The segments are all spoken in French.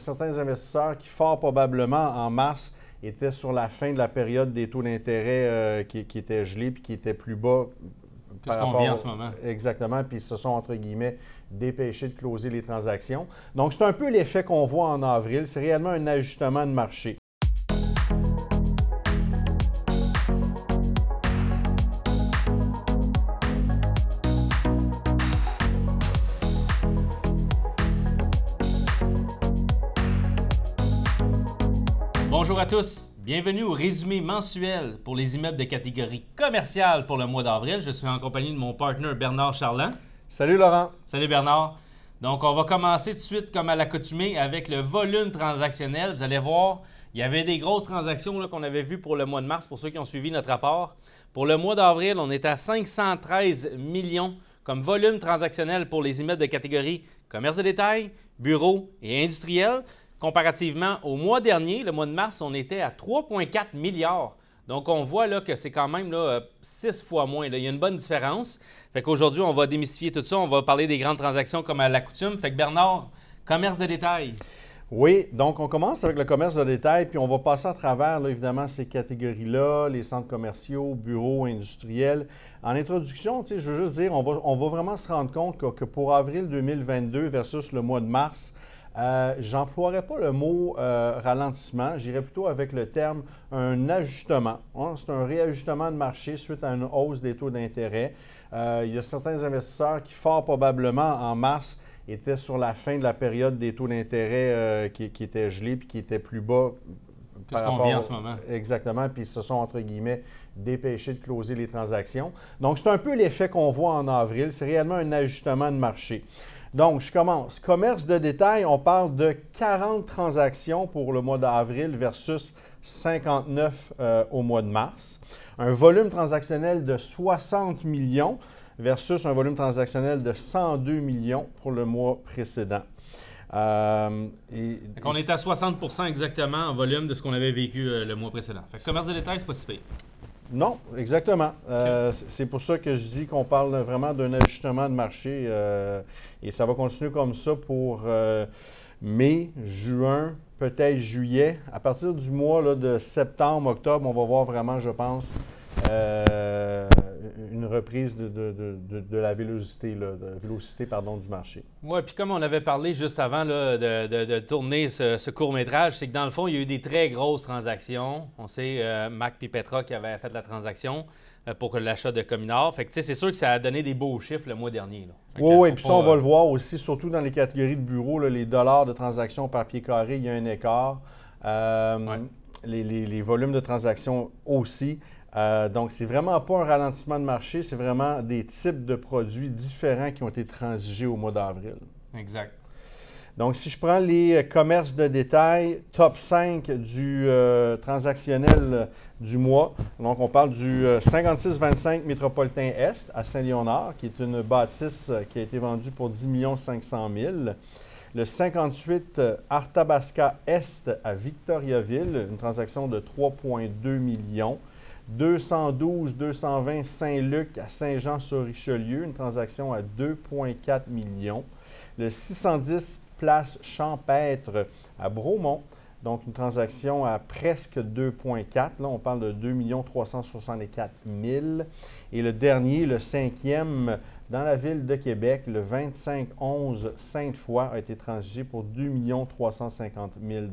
a certains investisseurs qui, fort probablement en mars, étaient sur la fin de la période des taux d'intérêt qui, qui, étaient gelés puis qui étaient plus bas que ce qu'on vit en ce moment. Exactement, puis ils se sont, entre guillemets, dépêchés de closer les transactions. Donc, c'est un peu l'effet qu'on voit en avril. C'est réellement un ajustement de marché. Bonjour à tous. Bienvenue au résumé mensuel pour les immeubles de catégorie commerciale pour le mois d'avril. Je suis en compagnie de mon partenaire Bernard Charland. Salut Laurent. Salut Bernard. Donc, on va commencer tout de suite, comme à l'accoutumée, avec le volume transactionnel. Vous allez voir, il y avait des grosses transactions qu'on avait vues pour le mois de mars, pour ceux qui ont suivi notre rapport. Pour le mois d'avril, on est à 513 millions comme volume transactionnel pour les immeubles de catégorie commerce de détail, bureau et industriel. Comparativement au mois dernier, le mois de mars, on était à 3,4 milliards. Donc, on voit là que c'est quand même six fois moins. Il y a une bonne différence. Fait qu'aujourd'hui, on va démystifier tout ça. On va parler des grandes transactions comme à la coutume. Fait que Bernard, commerce de détail. Oui, donc on commence avec le commerce de détail, puis on va passer à travers, évidemment, ces catégories-là, les centres commerciaux, bureaux, industriels. En introduction, je veux juste dire, on va, on va vraiment se rendre compte que pour avril 2022 versus le mois de mars, euh, J'emploierais pas le mot euh, ralentissement, j'irais plutôt avec le terme un ajustement. Hein. C'est un réajustement de marché suite à une hausse des taux d'intérêt. Euh, il y a certains investisseurs qui, fort probablement en mars, étaient sur la fin de la période des taux d'intérêt qui, qui, étaient gelés puis qui étaient plus bas. Que ce qu'on vit en ce moment? Exactement, puis ils se sont, entre guillemets, dépêchés de closer les transactions. Donc, c'est un peu l'effet qu'on voit en avril. C'est réellement un ajustement de marché. Donc, je commence. Commerce de détail, on parle de 40 transactions pour le mois d'avril versus 59 euh, au mois de mars. Un volume transactionnel de 60 millions versus un volume transactionnel de 102 millions pour le mois précédent. Euh, on est à 60% exactement en volume de ce qu'on avait vécu euh, le mois précédent. Commerce de détail, c'est pas si. Non, exactement. Euh, c'est pour ça que je dis qu'on parle vraiment d'un ajustement de marché euh, et ça va continuer comme ça pour euh, mai, juin, peut-être juillet. À partir du mois de septembre, octobre, on va voir vraiment, je pense, une reprise de, la vélocité, de vélocité pardon, du marché. Oui, puis comme on avait parlé juste avant de, tourner ce, court-métrage, c'est que dans le fond, il y a eu des très grosses transactions. On sait, euh, Mac et Petra qui avaient fait la transaction euh, pour l'achat de Cominor. Fait que c'est sûr que ça a donné des beaux chiffres le mois dernier. Oui, oui, puis ça, on va le voir aussi, surtout dans les catégories de bureaux, les dollars de transactions par pied carré, il y a un écart. Euh, les, volumes de transactions aussi. Euh, donc, c'est vraiment pas un ralentissement de marché, c'est vraiment des types de produits différents qui ont été transigés au mois d'avril. Exact. Donc, si je prends les commerces de détail, top 5 du euh, transactionnel du mois, donc on parle du 5625 euh, Métropolitain Est à Saint-Léonard, qui est une bâtisse qui a été vendue pour 10 500 000 le 58 Arthabasca Est à Victoriaville, une transaction de 3,2 millions. 212-220 Saint-Luc à Saint-Jean-sur-Richelieu, une transaction à 2,4 millions. Le 610 Place Champêtre à Bromont, donc une transaction à presque 2,4. Là, on parle de 2 364 000. Et le dernier, le cinquième, dans la ville de Québec, le 2511 Sainte-Foy a été transigé pour 2 350 000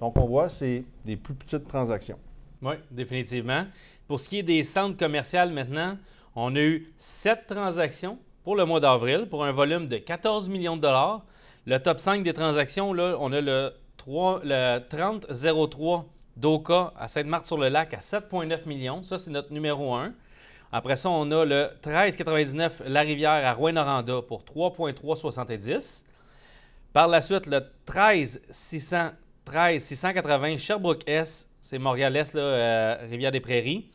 Donc, on voit, c'est les plus petites transactions. Oui, définitivement. Pour ce qui est des centres commerciaux maintenant, on a eu sept transactions pour le mois d'avril pour un volume de 14 millions de dollars. Le top 5 des transactions, là, on a le, 3, le 3003 d'Oka à Sainte-Marthe-sur-le-Lac à 7,9 millions. Ça, c'est notre numéro 1. Après ça, on a le 1399 La Rivière à Rouen-Noranda pour 3,370. Par la suite, le 13 680 Sherbrooke-S c'est Montréal-Est, euh, Rivière-des-Prairies.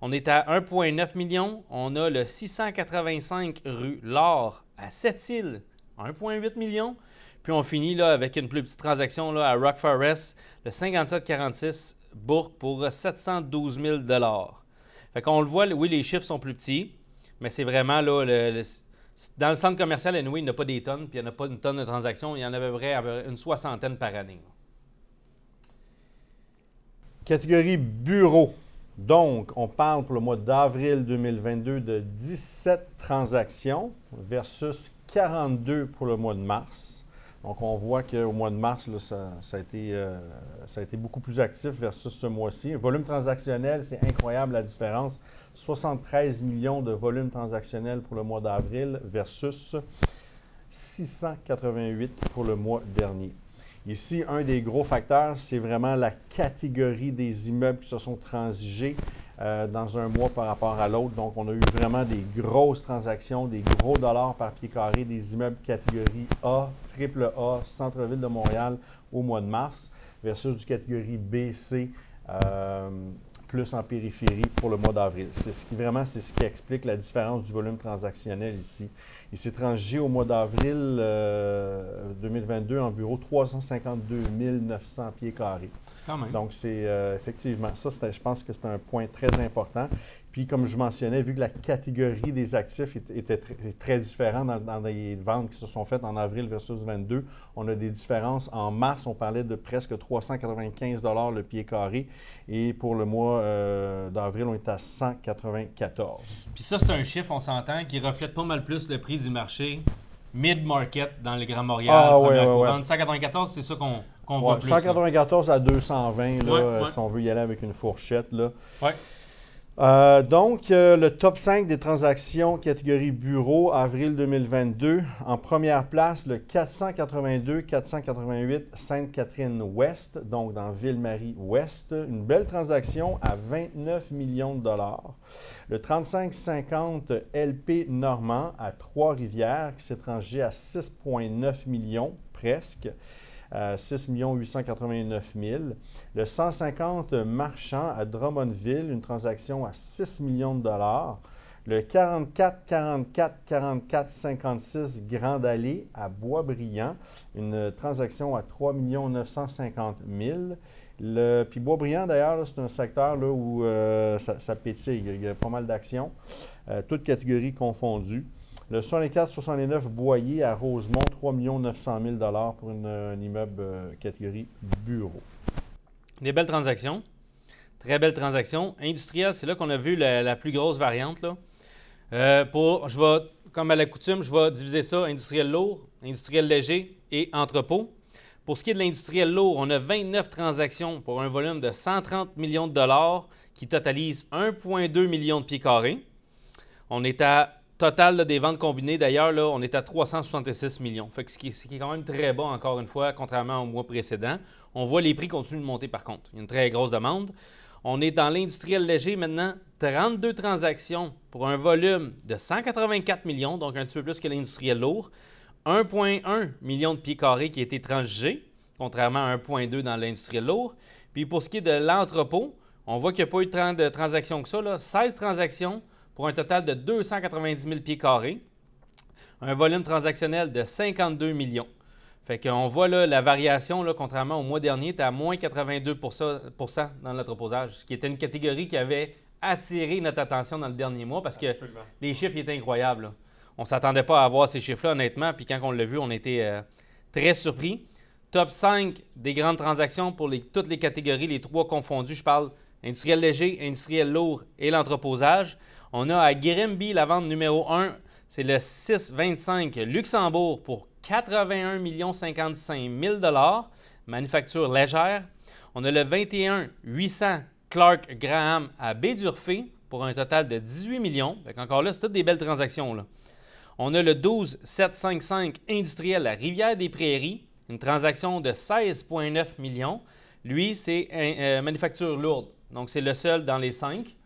On est à 1,9 million. On a le 685 rue L'Or à Sept-Îles, 1,8 million. Puis on finit là, avec une plus petite transaction là, à Rock Forest, le 5746 Bourg pour 712 000 Fait qu'on le voit, oui, les chiffres sont plus petits, mais c'est vraiment là, Dans le centre commercial, anyway, il n'y a pas des tonnes, puis il n'y en a pas une tonne de transactions. Il y en avait vrai une soixantaine par année. Catégorie bureau. Donc, on parle pour le mois d'avril 2022 de 17 transactions versus 42 pour le mois de mars. Donc, on voit qu'au mois de mars, ça, a été, euh, ça a été beaucoup plus actif versus ce mois-ci. Volume transactionnel, c'est incroyable la différence. 73 millions de volume transactionnel pour le mois d'avril versus 688 pour le mois dernier. Ici, un des gros facteurs, c'est vraiment la catégorie des immeubles qui se sont transigés euh, dans un mois par rapport à l'autre. Donc, on a eu vraiment des grosses transactions, des gros dollars par pied carré, des immeubles catégorie A, triple A, centre-ville de Montréal au mois de mars, versus du catégorie B, C, euh, plus en périphérie pour le mois d'avril. C'est ce qui vraiment, c'est ce qui explique la différence du volume transactionnel ici. Il s'est transgé au mois d'avril 2022 euh, en bureau 352 900 pieds carrés. Donc, c'est euh, effectivement, ça, je pense que c'est un point très important. Puis, comme je mentionnais, vu que la catégorie des actifs était très, différente dans, les ventes qui se sont faites en avril versus 22, on a des différences. En mars, on parlait de presque 395 le pied carré. Et pour le mois euh, d'avril, on est à 194. Puis ça, c'est un chiffre, on s'entend, qui reflète pas mal plus le prix du marché mid-market dans le Grand Montréal. Ah, ouais, ouais, 194, c'est ça qu'on qu'on voit plus. 194 à 220, là, si on veut y aller avec une fourchette. Là. Euh, donc, euh, le top 5 des transactions catégorie bureau, avril 2022. En première place, le 482-488 Sainte-Catherine-Ouest, donc dans Ville-Marie-Ouest. Une belle transaction à 29 millions de dollars. Le 3550 LP Normand à Trois-Rivières, qui s'est rangé à 6,9 millions presque. 6 889 000. Le 150 marchand à Drummondville, une transaction à 6 millions de dollars. Le 44 44 44 56 Grande Allée à Boisbriand, une transaction à 3 950 000. Le, puis Boisbriand, d'ailleurs, c'est un secteur où euh, ça, pétille. Il y a pas mal d'actions, euh, toutes catégories confondues. Le 64-69 Boyer à Rosemont, 3 900 000 pour un immeuble euh, catégorie bureau. Des belles transactions. Très belles transactions. Industriel, c'est là qu'on a vu la, plus grosse variante. Là. Euh, comme à la coutume, je vais diviser ça industriel lourd, industriel léger et entrepôt. Pour ce qui est de l'industriel lourd, on a 29 transactions pour un volume de 130 millions de dollars qui totalise 1,2 million de pieds carrés. On est à Total des ventes combinées, d'ailleurs, là, on est à 366 millions. Ce, qui est, quand même très bas, encore une fois, contrairement au mois précédent. On voit les prix continuent de monter par contre. Il y a une très grosse demande. On est dans l'industriel léger maintenant, 32 transactions pour un volume de 184 millions, donc un petit peu plus que l'industriel lourd. 1,1 million de pieds carrés qui a été transigé, contrairement à 1,2 dans l'industriel lourd. Puis pour ce qui est de l'entrepôt, on voit qu'il n'y a pas eu tant de transactions que ça. Là. 16 transactions pour un total de 290 000 pieds carrés, un volume transactionnel de 52 millions. Fait qu'on voit là, la variation, là, contrairement au mois dernier, était à moins 82% dans l'entreposage, ce qui était une catégorie qui avait attiré notre attention dans le dernier mois parce que les chiffres étaient incroyables. On ne s'attendait pas à avoir ces chiffres-là, honnêtement, puis quand on l'a vu, on était euh, très surpris. Top 5 des grandes transactions pour toutes les catégories, les trois confondus, je parle industriel léger, industriel lourd et l'entreposage. On a à Grimby la vente numéro 1, c'est le 625 Luxembourg pour 81 55 000 manufacture légère. On a le 21 800 Clark Graham à Baie-d'Urfé pour un total de 18 millions. encore là, c'est toutes des belles transactions. On a le 12 755 industriel à Rivière-des-Prairies, une transaction de 16,9 millions. Lui, c'est euh, manufacture lourde. Donc, c'est le seul dans les cinq.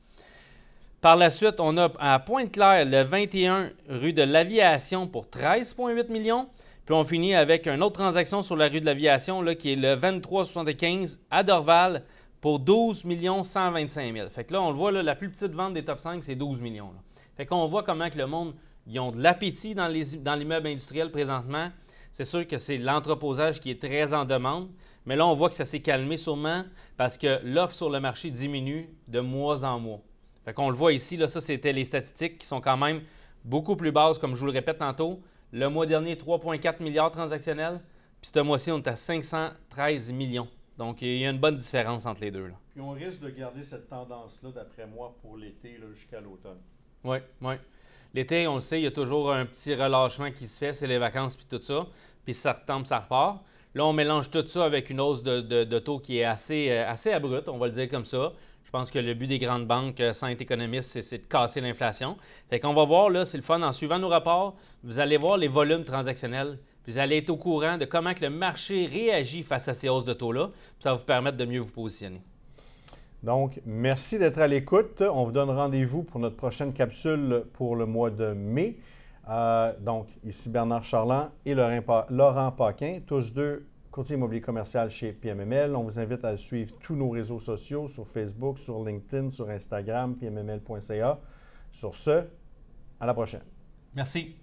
Par la suite, on a à Pointe-Claire le 21 rue de l'Aviation pour 13,8 millions. Puis on finit avec une autre transaction sur la rue de l'Aviation qui est le 2375 à Dorval pour 12 125 000. Fait que là, on le voit, la plus petite vente des top 5, c'est 12 millions. Fait qu'on voit comment que le monde, ils ont de l'appétit dans, dans l'immeuble industriel présentement. C'est sûr que c'est l'entreposage qui est très en demande. Mais là, on voit que ça s'est calmé sûrement parce que l'offre sur le marché diminue de mois en mois. Fait qu'on le voit ici, là, ça c'était les statistiques qui sont quand même beaucoup plus basse, comme je vous le répète tantôt. Le mois dernier, 3,4 milliards transactionnels. Puis ce mois-ci, on est à 513 millions. Donc, il y a une bonne différence entre les deux. Là. Puis on risque de garder cette tendance-là, d'après moi, pour l'été jusqu'à l'automne. Oui, oui. L'été, on le sait, il y a toujours un petit relâchement qui se fait, c'est les vacances puis tout ça. Puis ça retombe, ça repart. Là, on mélange tout ça avec une hausse de, taux qui est assez, euh, assez abrupte, on va le dire comme ça. Je pense que le but des grandes banques, euh, sans être économiste, c'est de casser l'inflation. Fait qu'on va voir, là, c'est le fun, en suivant nos rapports, vous allez voir les volumes transactionnels, vous allez être au courant de comment que le marché réagit face à ces hausses de taux-là, ça va vous permettre de mieux vous positionner. Donc, merci d'être à l'écoute. On vous donne rendez-vous pour notre prochaine capsule pour le mois de mai. Euh, donc, ici Bernard Charland et Laurent Paquin, tous deux courtiers immobilier commercial chez PMML. On vous invite à suivre tous nos réseaux sociaux sur Facebook, sur LinkedIn, sur Instagram, pmml.ca. Sur ce, à la prochaine. Merci.